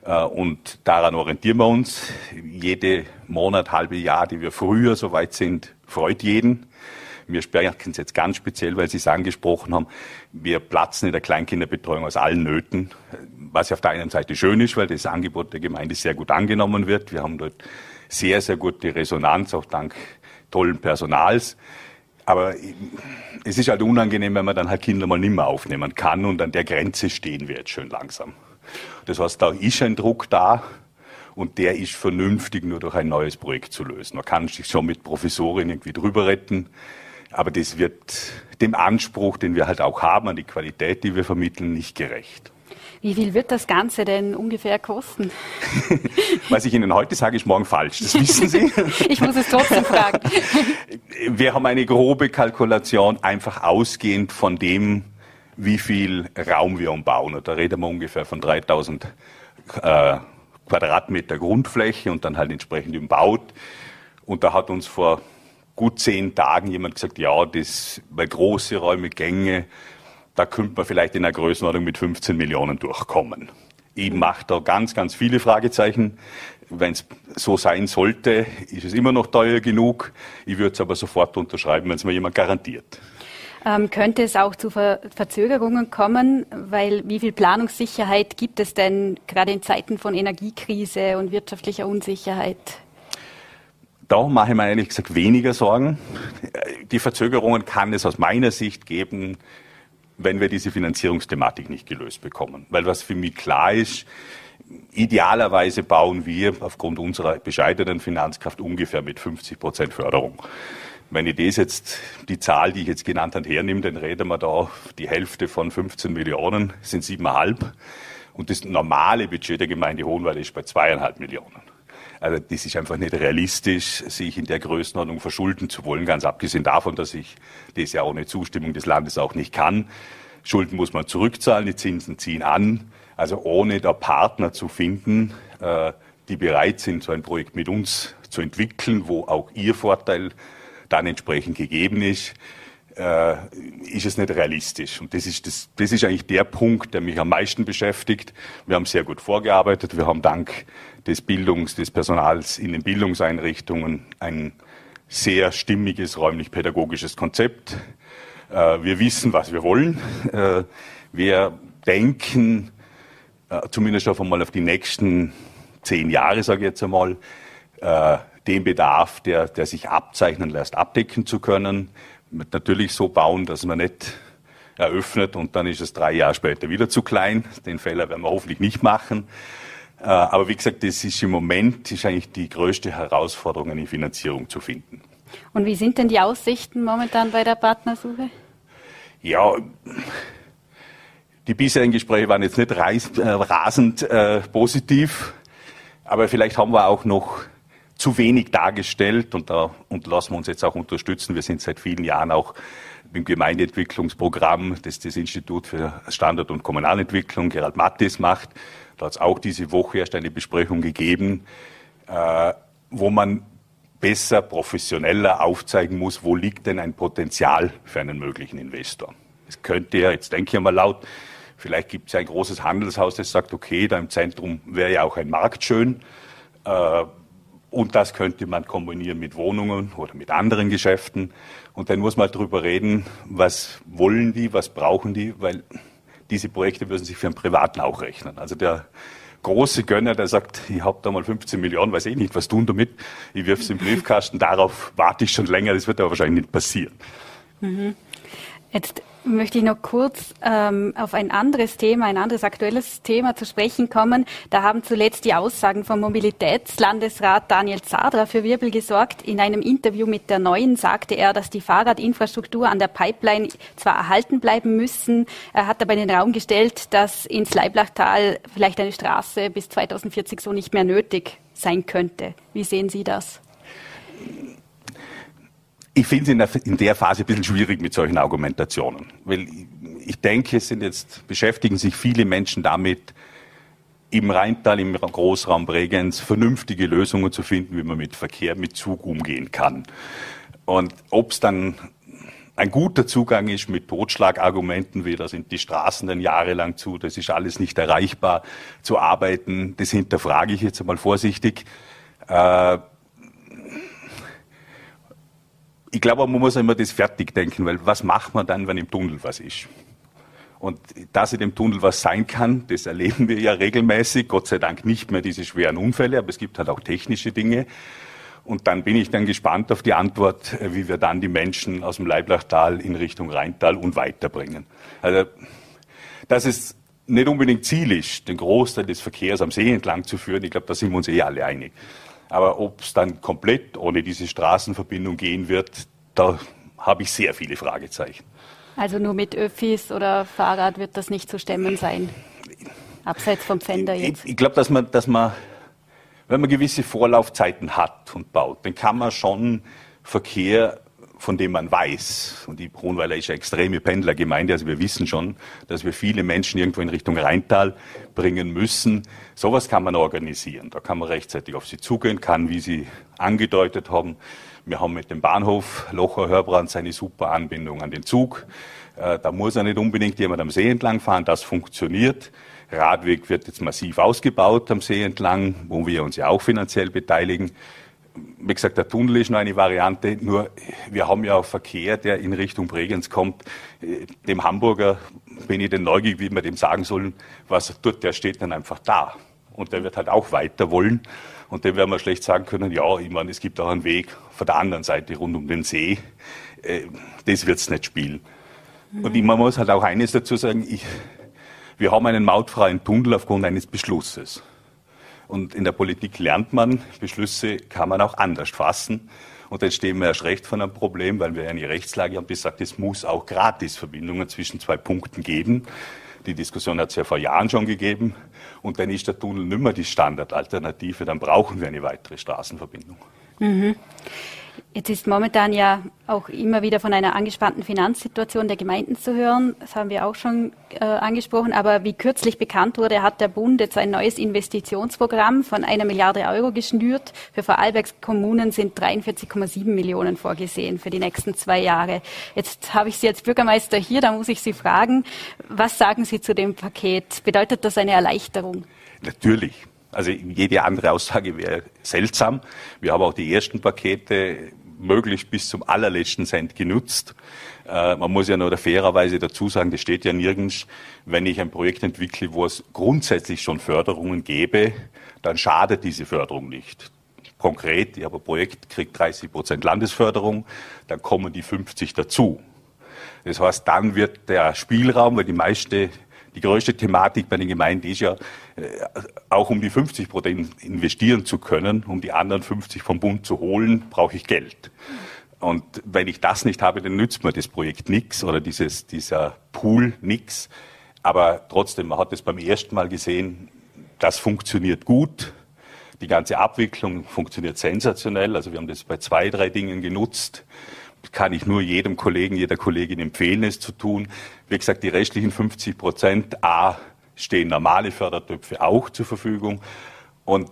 Äh, und daran orientieren wir uns. Jede Monat, halbe Jahr, die wir früher soweit sind, freut jeden. Wir sprechen es jetzt ganz speziell, weil Sie es angesprochen haben. Wir platzen in der Kleinkinderbetreuung aus allen Nöten, was auf der einen Seite schön ist, weil das Angebot der Gemeinde sehr gut angenommen wird. Wir haben dort sehr, sehr gute Resonanz, auch dank tollen Personals. Aber es ist halt unangenehm, wenn man dann halt Kinder mal nicht mehr aufnehmen kann und an der Grenze stehen wir jetzt schön langsam. Das heißt, da ist ein Druck da und der ist vernünftig nur durch ein neues Projekt zu lösen. Man kann sich schon mit Professorin irgendwie drüber retten, aber das wird dem Anspruch, den wir halt auch haben an die Qualität, die wir vermitteln, nicht gerecht. Wie viel wird das Ganze denn ungefähr kosten? <laughs> Was ich Ihnen heute sage, ist morgen falsch. Das wissen Sie. <laughs> ich muss es trotzdem fragen. <laughs> Wir haben eine grobe Kalkulation, einfach ausgehend von dem, wie viel Raum wir umbauen. Und da reden wir ungefähr von 3000 äh, Quadratmeter Grundfläche und dann halt entsprechend umbaut. Und da hat uns vor gut zehn Tagen jemand gesagt, ja, das, bei große Räume, Gänge, da könnte man vielleicht in einer Größenordnung mit 15 Millionen durchkommen. Ich mache da ganz, ganz viele Fragezeichen. Wenn es so sein sollte, ist es immer noch teuer genug. Ich würde es aber sofort unterschreiben, wenn es mir jemand garantiert. Ähm, könnte es auch zu Ver Verzögerungen kommen? Weil wie viel Planungssicherheit gibt es denn gerade in Zeiten von Energiekrise und wirtschaftlicher Unsicherheit? Da mache ich mir ehrlich gesagt weniger Sorgen. Die Verzögerungen kann es aus meiner Sicht geben, wenn wir diese Finanzierungsthematik nicht gelöst bekommen. Weil was für mich klar ist, idealerweise bauen wir aufgrund unserer bescheidenen Finanzkraft ungefähr mit 50 Prozent Förderung. Wenn ich das jetzt, die Zahl, die ich jetzt genannt habe, hernehme, dann reden wir da die Hälfte von 15 Millionen, sind siebeneinhalb. Und das normale Budget der Gemeinde Hohenwald ist bei zweieinhalb Millionen. Also das ist einfach nicht realistisch, sich in der Größenordnung verschulden zu wollen, ganz abgesehen davon, dass ich das ja ohne Zustimmung des Landes auch nicht kann. Schulden muss man zurückzahlen, die Zinsen ziehen an. Also ohne da Partner zu finden, äh, die bereit sind, so ein Projekt mit uns zu entwickeln, wo auch ihr Vorteil dann entsprechend gegeben ist, äh, ist es nicht realistisch. Und das ist, das, das ist eigentlich der Punkt, der mich am meisten beschäftigt. Wir haben sehr gut vorgearbeitet. Wir haben dank des Bildungs, des Personals in den Bildungseinrichtungen ein sehr stimmiges räumlich-pädagogisches Konzept. Äh, wir wissen, was wir wollen. Äh, wir denken äh, zumindest auf einmal auf die nächsten zehn Jahre, sage ich jetzt einmal, den Bedarf, der, der sich abzeichnen lässt, abdecken zu können. Natürlich so bauen, dass man nicht eröffnet und dann ist es drei Jahre später wieder zu klein. Den Fehler werden wir hoffentlich nicht machen. Äh, aber wie gesagt, das ist im Moment ist eigentlich die größte Herausforderung, eine Finanzierung zu finden. Und wie sind denn die Aussichten momentan bei der Partnersuche? Ja, die bisherigen Gespräche waren jetzt nicht reis, äh, rasend äh, positiv, aber vielleicht haben wir auch noch zu wenig dargestellt und da und lassen wir uns jetzt auch unterstützen. Wir sind seit vielen Jahren auch im Gemeindeentwicklungsprogramm, das das Institut für Standard- und Kommunalentwicklung, Gerald Mattis, macht. Da hat es auch diese Woche erst eine Besprechung gegeben, äh, wo man besser, professioneller aufzeigen muss, wo liegt denn ein Potenzial für einen möglichen Investor. Es könnte ja, jetzt denke ich mal laut, vielleicht gibt es ja ein großes Handelshaus, das sagt, okay, da im Zentrum wäre ja auch ein Markt schön. Äh, und das könnte man kombinieren mit Wohnungen oder mit anderen Geschäften. Und dann muss man halt darüber reden, was wollen die, was brauchen die, weil diese Projekte würden sich für einen Privaten auch rechnen. Also der große Gönner, der sagt, ich habe da mal 15 Millionen, weiß eh nicht, was tun damit, ich wirf es im Briefkasten, darauf warte ich schon länger, das wird aber wahrscheinlich nicht passieren. Mhm. Jetzt möchte ich noch kurz ähm, auf ein anderes Thema, ein anderes aktuelles Thema zu sprechen kommen. Da haben zuletzt die Aussagen vom Mobilitätslandesrat Daniel Zadra für Wirbel gesorgt. In einem Interview mit der Neuen sagte er, dass die Fahrradinfrastruktur an der Pipeline zwar erhalten bleiben müssen. Er hat aber in den Raum gestellt, dass ins Leiblachtal vielleicht eine Straße bis 2040 so nicht mehr nötig sein könnte. Wie sehen Sie das? Ich finde es in, der Phase ein bisschen schwierig mit solchen Argumentationen, weil ich denke, es sind jetzt, beschäftigen sich viele Menschen damit, im Rheintal, im Großraum Bregenz vernünftige Lösungen zu finden, wie man mit Verkehr, mit Zug umgehen kann. Und ob es dann ein guter Zugang ist mit Totschlagargumenten, wie da sind die Straßen dann jahrelang zu, das ist alles nicht erreichbar, zu arbeiten, das hinterfrage ich jetzt einmal vorsichtig. Äh, ich glaube, man muss immer das fertig denken, weil was macht man dann, wenn im Tunnel was ist? Und dass in dem Tunnel was sein kann, das erleben wir ja regelmäßig. Gott sei Dank nicht mehr diese schweren Unfälle, aber es gibt halt auch technische Dinge. Und dann bin ich dann gespannt auf die Antwort, wie wir dann die Menschen aus dem Leiblachtal in Richtung Rheintal und weiterbringen. Also, dass es nicht unbedingt Ziel ist, den Großteil des Verkehrs am See entlang zu führen, ich glaube, da sind wir uns eh alle einig. Aber ob es dann komplett ohne diese Straßenverbindung gehen wird, da habe ich sehr viele Fragezeichen. Also nur mit Öffis oder Fahrrad wird das nicht zu stemmen sein? Abseits vom Pfänder jetzt? Ich, ich glaube, dass man, dass man, wenn man gewisse Vorlaufzeiten hat und baut, dann kann man schon Verkehr von dem man weiß, und die Hohenweiler ist eine extreme Pendlergemeinde, also wir wissen schon, dass wir viele Menschen irgendwo in Richtung Rheintal bringen müssen. Sowas kann man organisieren. Da kann man rechtzeitig auf sie zugehen, kann, wie Sie angedeutet haben, wir haben mit dem Bahnhof Locher-Hörbrand seine super Anbindung an den Zug. Äh, da muss er nicht unbedingt jemand am See entlang fahren, das funktioniert. Radweg wird jetzt massiv ausgebaut am See entlang, wo wir uns ja auch finanziell beteiligen wie gesagt, der Tunnel ist nur eine Variante, nur wir haben ja auch Verkehr, der in Richtung Bregenz kommt. Dem Hamburger bin ich denn neugierig, wie wir dem sagen sollen, was er tut, der steht dann einfach da. Und der wird halt auch weiter wollen. Und dem werden wir schlecht sagen können, ja, ich meine, es gibt auch einen Weg von der anderen Seite rund um den See. Äh, das wird es nicht spielen. Und man muss halt auch eines dazu sagen, ich, wir haben einen mautfreien Tunnel aufgrund eines Beschlusses. Und in der Politik lernt man, Beschlüsse kann man auch anders fassen. Und dann stehen wir erst recht von einem Problem, weil wir eine Rechtslage haben, die sagt, es muss auch Gratisverbindungen zwischen zwei Punkten geben. Die Diskussion hat es ja vor Jahren schon gegeben. Und dann ist der Tunnel nicht mehr die Standardalternative, dann brauchen wir eine weitere Straßenverbindung. Mhm. Jetzt ist momentan ja auch immer wieder von einer angespannten Finanzsituation der Gemeinden zu hören. Das haben wir auch schon äh, angesprochen. Aber wie kürzlich bekannt wurde, hat der Bund jetzt ein neues Investitionsprogramm von einer Milliarde Euro geschnürt. Für Vorarlbergs Kommunen sind 43,7 Millionen vorgesehen für die nächsten zwei Jahre. Jetzt habe ich Sie als Bürgermeister hier, da muss ich Sie fragen, was sagen Sie zu dem Paket? Bedeutet das eine Erleichterung? Natürlich. Also jede andere Aussage wäre seltsam. Wir haben auch die ersten Pakete möglichst bis zum allerletzten Cent genutzt. Äh, man muss ja nur fairerweise dazu sagen, das steht ja nirgends, wenn ich ein Projekt entwickle, wo es grundsätzlich schon Förderungen gäbe, dann schadet diese Förderung nicht. Konkret, ich habe ein Projekt, kriegt 30 Prozent Landesförderung, dann kommen die 50 dazu. Das heißt, dann wird der Spielraum, weil die meiste die größte Thematik bei den Gemeinden ist ja, äh, auch um die 50 Prozent investieren zu können, um die anderen 50 vom Bund zu holen, brauche ich Geld. Und wenn ich das nicht habe, dann nützt mir das Projekt nichts oder dieses, dieser Pool nichts. Aber trotzdem, man hat es beim ersten Mal gesehen, das funktioniert gut. Die ganze Abwicklung funktioniert sensationell. Also wir haben das bei zwei, drei Dingen genutzt kann ich nur jedem Kollegen, jeder Kollegin empfehlen, es zu tun. Wie gesagt, die restlichen 50 Prozent, A, stehen normale Fördertöpfe auch zur Verfügung. Und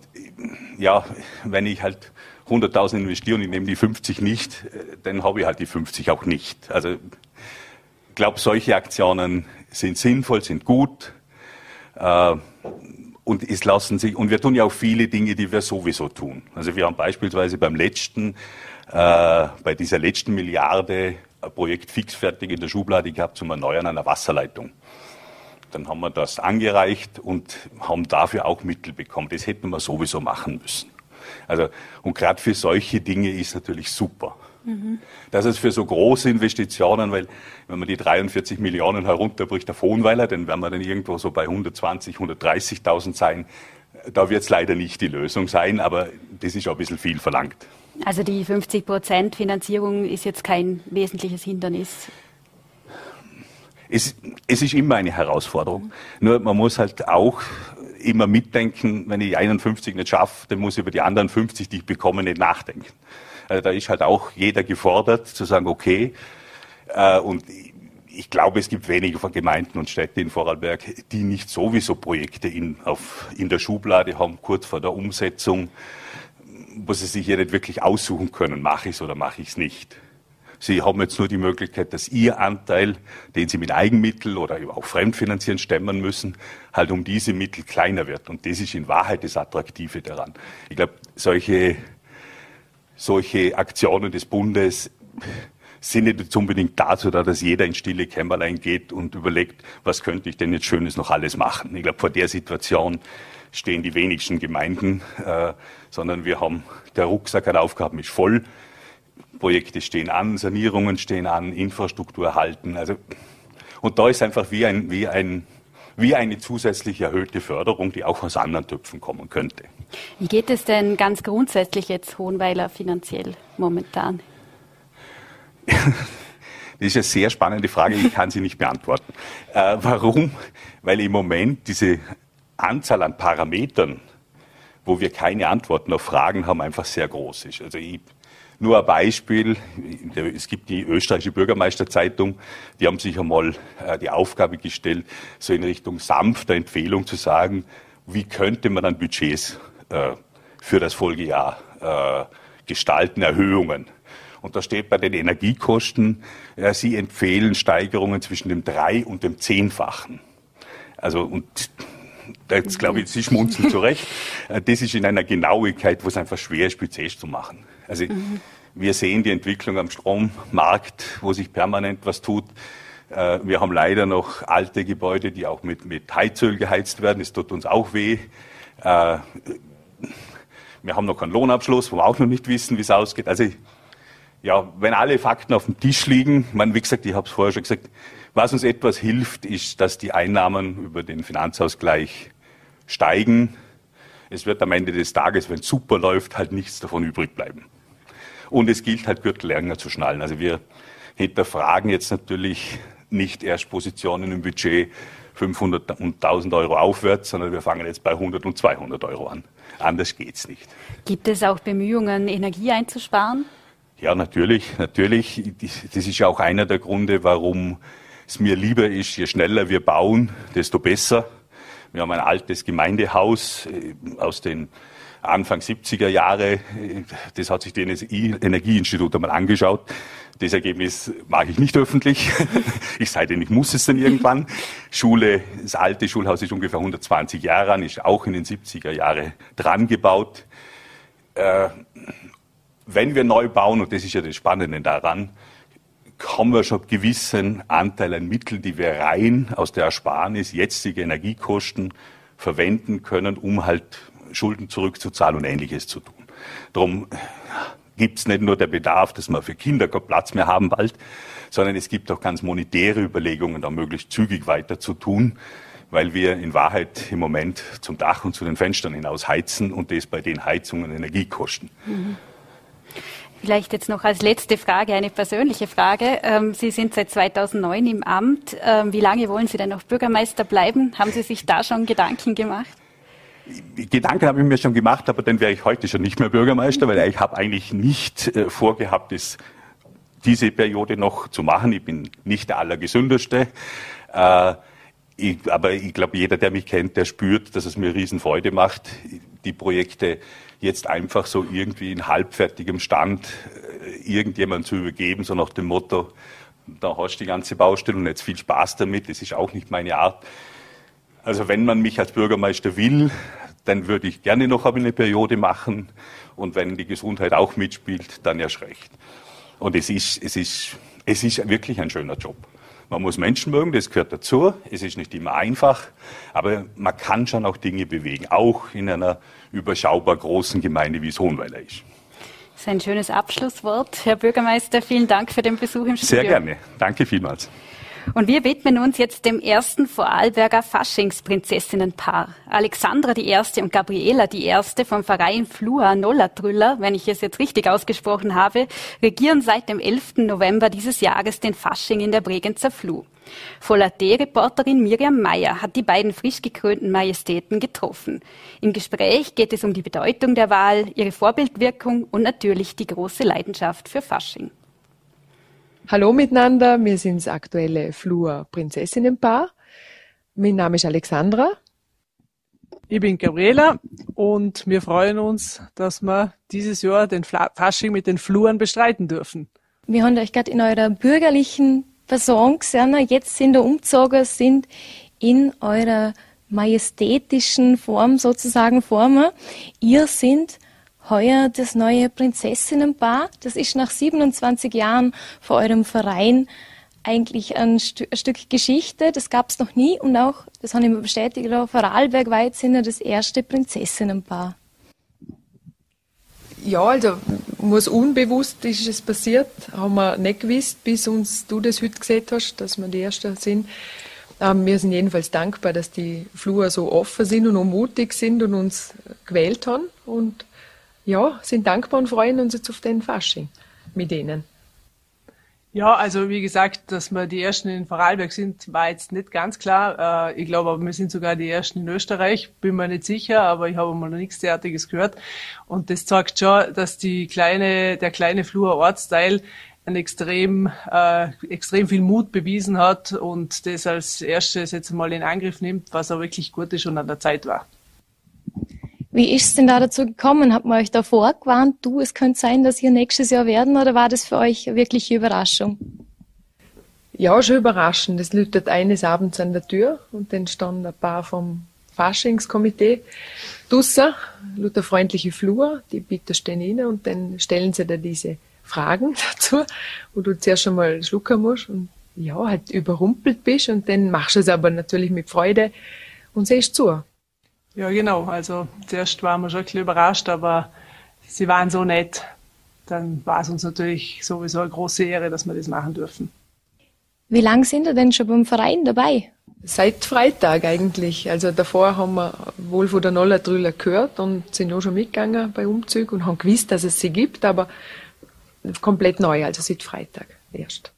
ja, wenn ich halt 100.000 investiere und ich nehme die 50 nicht, dann habe ich halt die 50 auch nicht. Also ich glaube, solche Aktionen sind sinnvoll, sind gut. Äh, und es lassen sich, und wir tun ja auch viele Dinge, die wir sowieso tun. Also wir haben beispielsweise beim letzten bei dieser letzten Milliarde ein Projekt fix fertig in der Schublade gehabt zum Erneuern einer Wasserleitung. Dann haben wir das angereicht und haben dafür auch Mittel bekommen. Das hätten wir sowieso machen müssen. Also, und gerade für solche Dinge ist natürlich super. Mhm. Das ist für so große Investitionen, weil wenn man die 43 Millionen herunterbricht auf Hohenweiler, dann werden wir dann irgendwo so bei 120, 130.000 sein. Da wird es leider nicht die Lösung sein, aber das ist auch ein bisschen viel verlangt. Also die 50 Prozent Finanzierung ist jetzt kein wesentliches Hindernis. Es, es ist immer eine Herausforderung. Nur man muss halt auch immer mitdenken, wenn ich 51 nicht schaffe, dann muss ich über die anderen 50, die ich bekomme, nicht nachdenken. Also da ist halt auch jeder gefordert zu sagen, okay, äh, und ich glaube, es gibt wenige Gemeinden und Städte in Vorarlberg, die nicht sowieso Projekte in, auf, in der Schublade haben, kurz vor der Umsetzung wo sie sich ja nicht wirklich aussuchen können, mache ich es oder mache ich es nicht. Sie haben jetzt nur die Möglichkeit, dass Ihr Anteil, den Sie mit Eigenmitteln oder auch Fremdfinanzieren stemmen müssen, halt um diese Mittel kleiner wird. Und das ist in Wahrheit das Attraktive daran. Ich glaube, solche, solche Aktionen des Bundes sind nicht unbedingt dazu da, dass jeder ins stille Kämmerlein geht und überlegt, was könnte ich denn jetzt Schönes noch alles machen. Ich glaube, vor der Situation stehen die wenigsten Gemeinden, äh, sondern wir haben, der Rucksack an Aufgaben ist voll, Projekte stehen an, Sanierungen stehen an, Infrastruktur erhalten. Also, und da ist einfach wie, ein, wie, ein, wie eine zusätzlich erhöhte Förderung, die auch aus anderen Töpfen kommen könnte. Wie geht es denn ganz grundsätzlich jetzt Hohenweiler finanziell momentan? <laughs> Das ist eine sehr spannende Frage, ich kann sie nicht beantworten. Äh, warum? Weil im Moment diese Anzahl an Parametern, wo wir keine Antworten auf Fragen haben, einfach sehr groß ist. Also ich, nur ein Beispiel, es gibt die österreichische Bürgermeisterzeitung, die haben sich einmal äh, die Aufgabe gestellt, so in Richtung sanfter Empfehlung zu sagen, wie könnte man dann Budgets äh, für das Folgejahr äh, gestalten, Erhöhungen. Und da steht bei den Energiekosten, Sie empfehlen Steigerungen zwischen dem drei- und dem zehnfachen. Also, und jetzt glaube ich, Sie schmunzeln zu Recht. Äh, das ist in einer Genauigkeit, wo es einfach schwer ist, Budgets zu machen. Also, mhm. wir sehen die Entwicklung am Strommarkt, wo sich permanent was tut. Äh, wir haben leider noch alte Gebäude, die auch mit, mit Heizöl geheizt werden. Das tut uns auch weh. Äh, wir haben noch keinen Lohnabschluss, wo wir auch noch nicht wissen, wie es ausgeht. Also ja, wenn alle Fakten auf dem Tisch liegen, man, wie gesagt, ich habe es vorher schon gesagt, was uns etwas hilft, ist, dass die Einnahmen über den Finanzausgleich steigen. Es wird am Ende des Tages, wenn es super läuft, halt nichts davon übrig bleiben. Und es gilt halt Gürtel länger zu schnallen. Also wir hinterfragen jetzt natürlich nicht erst Positionen im Budget 500 und 1000 Euro aufwärts, sondern wir fangen jetzt bei 100 und 200 Euro an. Anders geht's nicht. Gibt es auch Bemühungen, Energie einzusparen? Ja, natürlich, natürlich. Das ist ja auch einer der Gründe, warum es mir lieber ist, je schneller wir bauen, desto besser. Wir haben ein altes Gemeindehaus äh, aus den Anfang 70er Jahre. Das hat sich das Energieinstitut einmal angeschaut. Das Ergebnis mag ich nicht öffentlich. <laughs> Ich sei denn, ich muss es dann irgendwann. Schule, das alte Schulhaus ist ungefähr 120 Jahre an, ist auch in den 70er Jahren dran gebaut. Äh, wenn wir neu bauen, und das ist ja das Spannende daran, haben wir schon gewissen Anteil an Mitteln, die wir rein aus der Ersparnis jetzige Energiekosten verwenden können, um halt Schulden zurückzuzahlen und Ähnliches zu tun. Darum gibt es nicht nur der Bedarf, dass wir für Kinder keinen Platz mehr haben bald, sondern es gibt auch ganz monetäre Überlegungen, da möglichst zügig weiter zu tun, weil wir in Wahrheit im Moment zum Dach und zu den Fenstern hinaus heizen und das bei den Heizungen Energie kosten. Mhm. Vielleicht jetzt noch als letzte Frage eine persönliche Frage. Ähm, Sie sind seit 2009 im Amt. Ähm, wie lange wollen Sie denn noch Bürgermeister bleiben? Haben Sie sich da schon Gedanken gemacht? Gedanken habe ich mir schon gemacht, aber dann wäre ich heute schon nicht mehr Bürgermeister, weil ich habe eigentlich nicht äh, vorgehabt, das, diese Periode noch zu machen. Ich bin nicht der Allergesündeste. Äh, aber ich glaube, jeder, der mich kennt, der spürt, dass es mir Riesenfreude macht, die Projekte jetzt einfach so irgendwie in halbfertigem Stand äh, irgendjemand zu übergeben, so nach dem Motto, da hast du die ganze Baustelle und jetzt viel Spaß damit, das ist auch nicht meine Art. Also wenn man mich als Bürgermeister will, dann würde ich gerne noch eine Periode machen und wenn die Gesundheit auch mitspielt, dann erst recht. Und es ist, es ist, es ist wirklich ein schöner Job. Man muss Menschen mögen, das gehört dazu. Es ist nicht immer einfach, aber man kann schon auch Dinge bewegen, auch in einer überschaubar großen Gemeinde, wie es Hohenweiler ist. Das ist ein schönes Abschlusswort. Herr Bürgermeister, vielen Dank für den Besuch im Studio. Sehr gerne. Danke vielmals. Und wir widmen uns jetzt dem ersten Vorarlberger Faschingsprinzessinnenpaar. Alexandra die Erste und Gabriela die Erste vom Verein Flua Nollatruller, wenn ich es jetzt richtig ausgesprochen habe, regieren seit dem 11. November dieses Jahres den Fasching in der Bregenzer Flu. Volat-reporterin Miriam Meyer hat die beiden frisch gekrönten Majestäten getroffen. Im Gespräch geht es um die Bedeutung der Wahl, ihre Vorbildwirkung und natürlich die große Leidenschaft für Fasching. Hallo miteinander, wir sind das aktuelle Flur Prinzessinnenpaar. Mein Name ist Alexandra. Ich bin Gabriela und wir freuen uns, dass wir dieses Jahr den Fasching mit den Fluren bestreiten dürfen. Wir haben euch gerade in eurer bürgerlichen Person gesehen, jetzt sind wir umgezogen, sind in eurer majestätischen Form sozusagen Formen. Ihr sind heuer das neue Prinzessinnenpaar. Das ist nach 27 Jahren vor eurem Verein eigentlich ein, St ein Stück Geschichte. Das gab es noch nie und auch, das haben wir bestätigt, auch Vorarlberg weit sind ja das erste Prinzessinnenpaar. Ja, also muss unbewusst ist es passiert, haben wir nicht gewusst, bis uns du das heute gesehen hast, dass wir die Ersten sind. Ähm, wir sind jedenfalls dankbar, dass die Flur so offen sind und mutig sind und uns gewählt haben und ja, sind dankbar und freuen uns jetzt auf den Fasching mit ihnen. Ja, also wie gesagt, dass wir die Ersten in Vorarlberg sind, war jetzt nicht ganz klar. Äh, ich glaube aber, wir sind sogar die Ersten in Österreich, bin mir nicht sicher, aber ich habe mal noch nichts derartiges gehört. Und das zeigt schon, dass die kleine, der kleine Flur Ortsteil ein extrem, äh, extrem viel Mut bewiesen hat und das als erstes jetzt mal in Angriff nimmt, was auch wirklich gut ist und an der Zeit war. Wie ist es denn da dazu gekommen? Hat man euch da vorgewarnt, du, es könnte sein, dass ihr nächstes Jahr werden, oder war das für euch eine wirkliche Überraschung? Ja, schon überraschend. Es läutet eines Abends an der Tür und dann stand ein paar vom Faschingskomitee lauter freundliche Flur, die bitte stehen rein und dann stellen sie da diese Fragen <laughs> dazu, wo du zuerst schon mal schlucken musst und ja, halt überrumpelt bist und dann machst du es aber natürlich mit Freude und siehst zu. Ja, genau. Also zuerst waren wir schon ein bisschen überrascht, aber sie waren so nett. Dann war es uns natürlich sowieso eine große Ehre, dass wir das machen dürfen. Wie lange sind ihr denn schon beim Verein dabei? Seit Freitag eigentlich. Also davor haben wir wohl von der Nollertrüller gehört und sind auch schon mitgegangen bei Umzug und haben gewusst, dass es sie gibt, aber komplett neu, also seit Freitag erst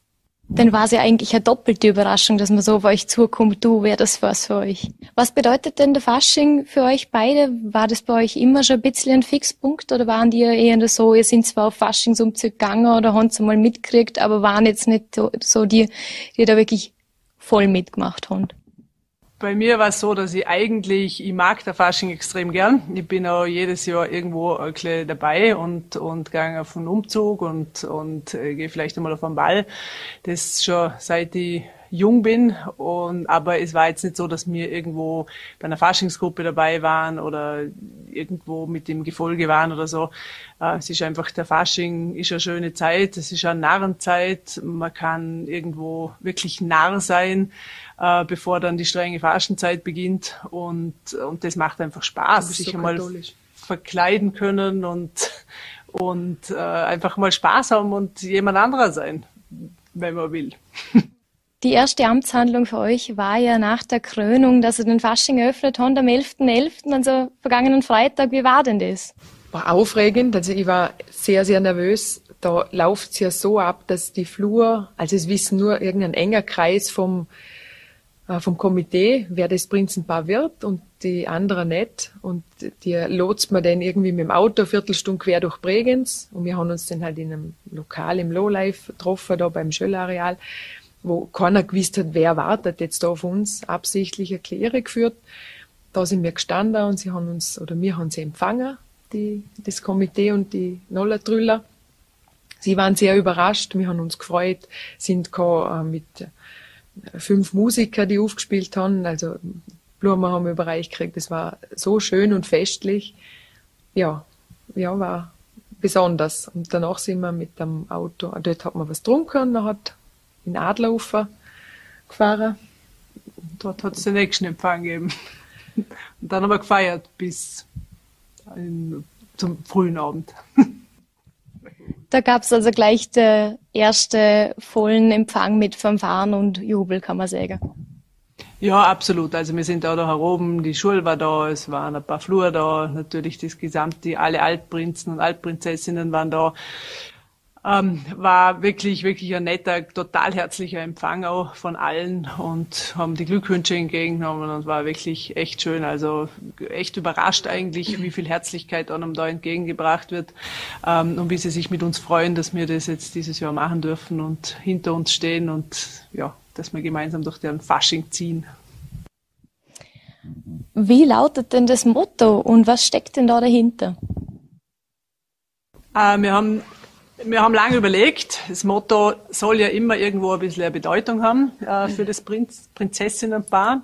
dann war es ja eigentlich eine doppelte Überraschung, dass man so auf euch zukommt, du, wäre das was für euch. Was bedeutet denn der Fasching für euch beide? War das bei euch immer schon ein bisschen ein Fixpunkt oder waren die eher so, ihr sind zwar auf Faschingsumzug gegangen oder haben es mal mitgekriegt, aber waren jetzt nicht so die, die da wirklich voll mitgemacht haben? Bei mir war es so, dass ich eigentlich, ich mag der Fasching extrem gern. Ich bin auch jedes Jahr irgendwo ein dabei und, und gehe auf einen Umzug und, und äh, gehe vielleicht einmal auf einen Ball. Das schon seit ich jung bin. Und, aber es war jetzt nicht so, dass wir irgendwo bei einer Faschingsgruppe dabei waren oder irgendwo mit dem Gefolge waren oder so. Äh, es ist einfach, der Fasching ist eine schöne Zeit. Es ist eine Narrenzeit. Man kann irgendwo wirklich Narr sein äh, bevor dann die strenge Faschenzeit beginnt. Und, und das macht einfach Spaß, sich so einmal verkleiden können und, und äh, einfach mal Spaß haben und jemand anderer sein, wenn man will. <laughs> Die erste Amtshandlung für euch war ja nach der Krönung, dass ihr den Fasching eröffnet habt am 11.11., .11., also vergangenen Freitag. Wie war denn das? War aufregend. Also ich war sehr, sehr nervös. Da läuft es ja so ab, dass die Flur, also es wissen nur irgendein enger Kreis vom äh, vom Komitee, wer das Prinzenpaar wird und die anderen nicht. Und die lotst man dann irgendwie mit dem Auto Viertelstunde quer durch Bregenz. Und wir haben uns dann halt in einem Lokal im Lowlife getroffen, da beim Schöllareal, wo keiner gewusst hat, wer wartet jetzt da auf uns, absichtlich Erkläre geführt. Da sind wir gestanden und sie haben uns, oder wir haben sie empfangen, die, das Komitee und die Nollertrüller. Sie waren sehr überrascht, wir haben uns gefreut, sind äh, mit fünf Musiker, die aufgespielt haben. Also Blumen haben wir überreicht gekriegt. Das war so schön und festlich. Ja, ja, war besonders. Und danach sind wir mit dem Auto, dort hat man was getrunken dann hat in Adlerhofer gefahren. Dort hat es den nächsten Empfang gegeben. <laughs> Und dann haben wir gefeiert bis in, zum frühen Abend. <laughs> Da gab es also gleich der erste vollen Empfang mit Fanfaren und Jubel, kann man sagen. Ja, absolut. Also wir sind da, da heroben, die Schule war da, es waren ein paar Flur da, natürlich das gesamte, alle Altprinzen und Altprinzessinnen waren da. Ähm, war wirklich, wirklich ein netter, total herzlicher Empfang auch von allen und haben die Glückwünsche entgegengenommen und war wirklich echt schön. Also echt überrascht eigentlich, wie viel Herzlichkeit einem da entgegengebracht wird ähm, und wie sie sich mit uns freuen, dass wir das jetzt dieses Jahr machen dürfen und hinter uns stehen und ja, dass wir gemeinsam durch den Fasching ziehen. Wie lautet denn das Motto und was steckt denn da dahinter? Äh, wir haben wir haben lange überlegt. Das Motto soll ja immer irgendwo ein bisschen eine Bedeutung haben äh, für das Prinz, Prinzessinnenpaar.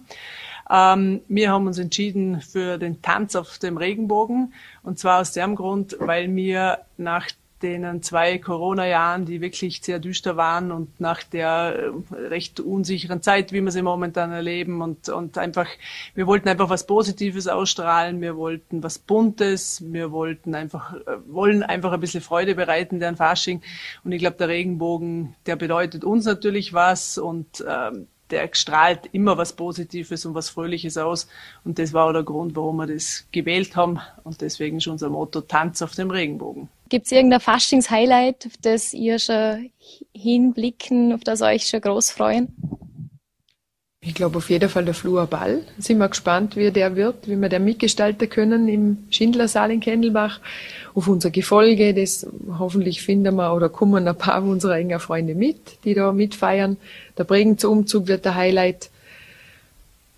Ähm, wir haben uns entschieden für den Tanz auf dem Regenbogen und zwar aus dem Grund, weil wir nach den zwei Corona-Jahren, die wirklich sehr düster waren und nach der äh, recht unsicheren Zeit, wie wir sie momentan erleben und, und einfach, wir wollten einfach was Positives ausstrahlen, wir wollten was Buntes, wir wollten einfach, äh, wollen einfach ein bisschen Freude bereiten, deren Fasching und ich glaube, der Regenbogen, der bedeutet uns natürlich was und ähm, der strahlt immer was Positives und was Fröhliches aus. Und das war auch der Grund, warum wir das gewählt haben. Und deswegen ist unser Motto Tanz auf dem Regenbogen. Gibt es irgendein Faschings-Highlight, auf das ihr schon hinblicken, auf das euch schon groß freuen? Ich glaube auf jeden Fall der Fluorball. Sind wir gespannt, wie der wird, wie wir den mitgestalten können im Schindlersaal in Kendelbach. Auf unser Gefolge, das hoffentlich finden wir oder kommen ein paar unserer enger Freunde mit, die da mitfeiern. Der Prägensumzug wird der Highlight.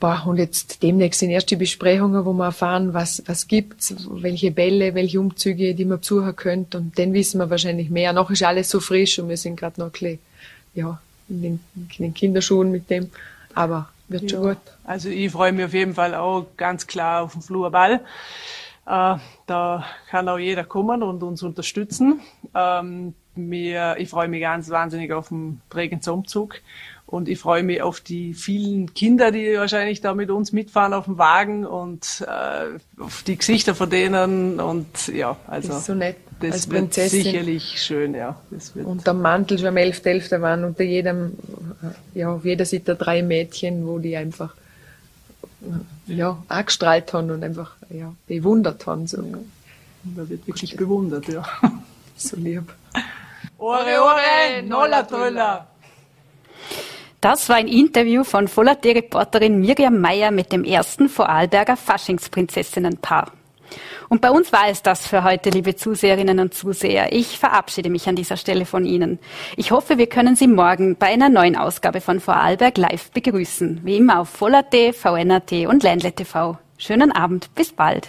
Boah, und jetzt demnächst sind erst die Besprechungen, wo wir erfahren, was, was gibt's, welche Bälle, welche Umzüge, die man besuchen könnt. Und dann wissen wir wahrscheinlich mehr. Noch ist alles so frisch und wir sind gerade noch ein bisschen, ja, in den, in den Kinderschuhen mit dem. Aber wird ja. schon gut. Also ich freue mich auf jeden Fall auch ganz klar auf den Flurball. Äh, da kann auch jeder kommen und uns unterstützen. Ähm, mir, ich freue mich ganz wahnsinnig auf den Bregenzer Umzug und ich freue mich auf die vielen Kinder, die wahrscheinlich da mit uns mitfahren auf dem Wagen und äh, auf die Gesichter von denen. Und ja, also das, so nett. das Als wird Prinzessin. sicherlich schön, ja. Das wird Und der Mantel schon am 11.11. .11. waren unter jedem, ja, auf jeder Seite drei Mädchen, wo die einfach ja, angestrahlt haben und einfach ja, bewundert haben. So. Ja. da wird wirklich bewundert, ja. so lieb. Ore, ore, nolla tolla! Das war ein Interview von Voller-Reporterin Miriam Meyer mit dem ersten Vorarlberger Faschingsprinzessinnenpaar. Und bei uns war es das für heute, liebe Zuseherinnen und Zuseher. Ich verabschiede mich an dieser Stelle von Ihnen. Ich hoffe, wir können Sie morgen bei einer neuen Ausgabe von Vorarlberg live begrüßen. Wie immer auf Voller.at, VNAT und Ländle TV. Schönen Abend, bis bald.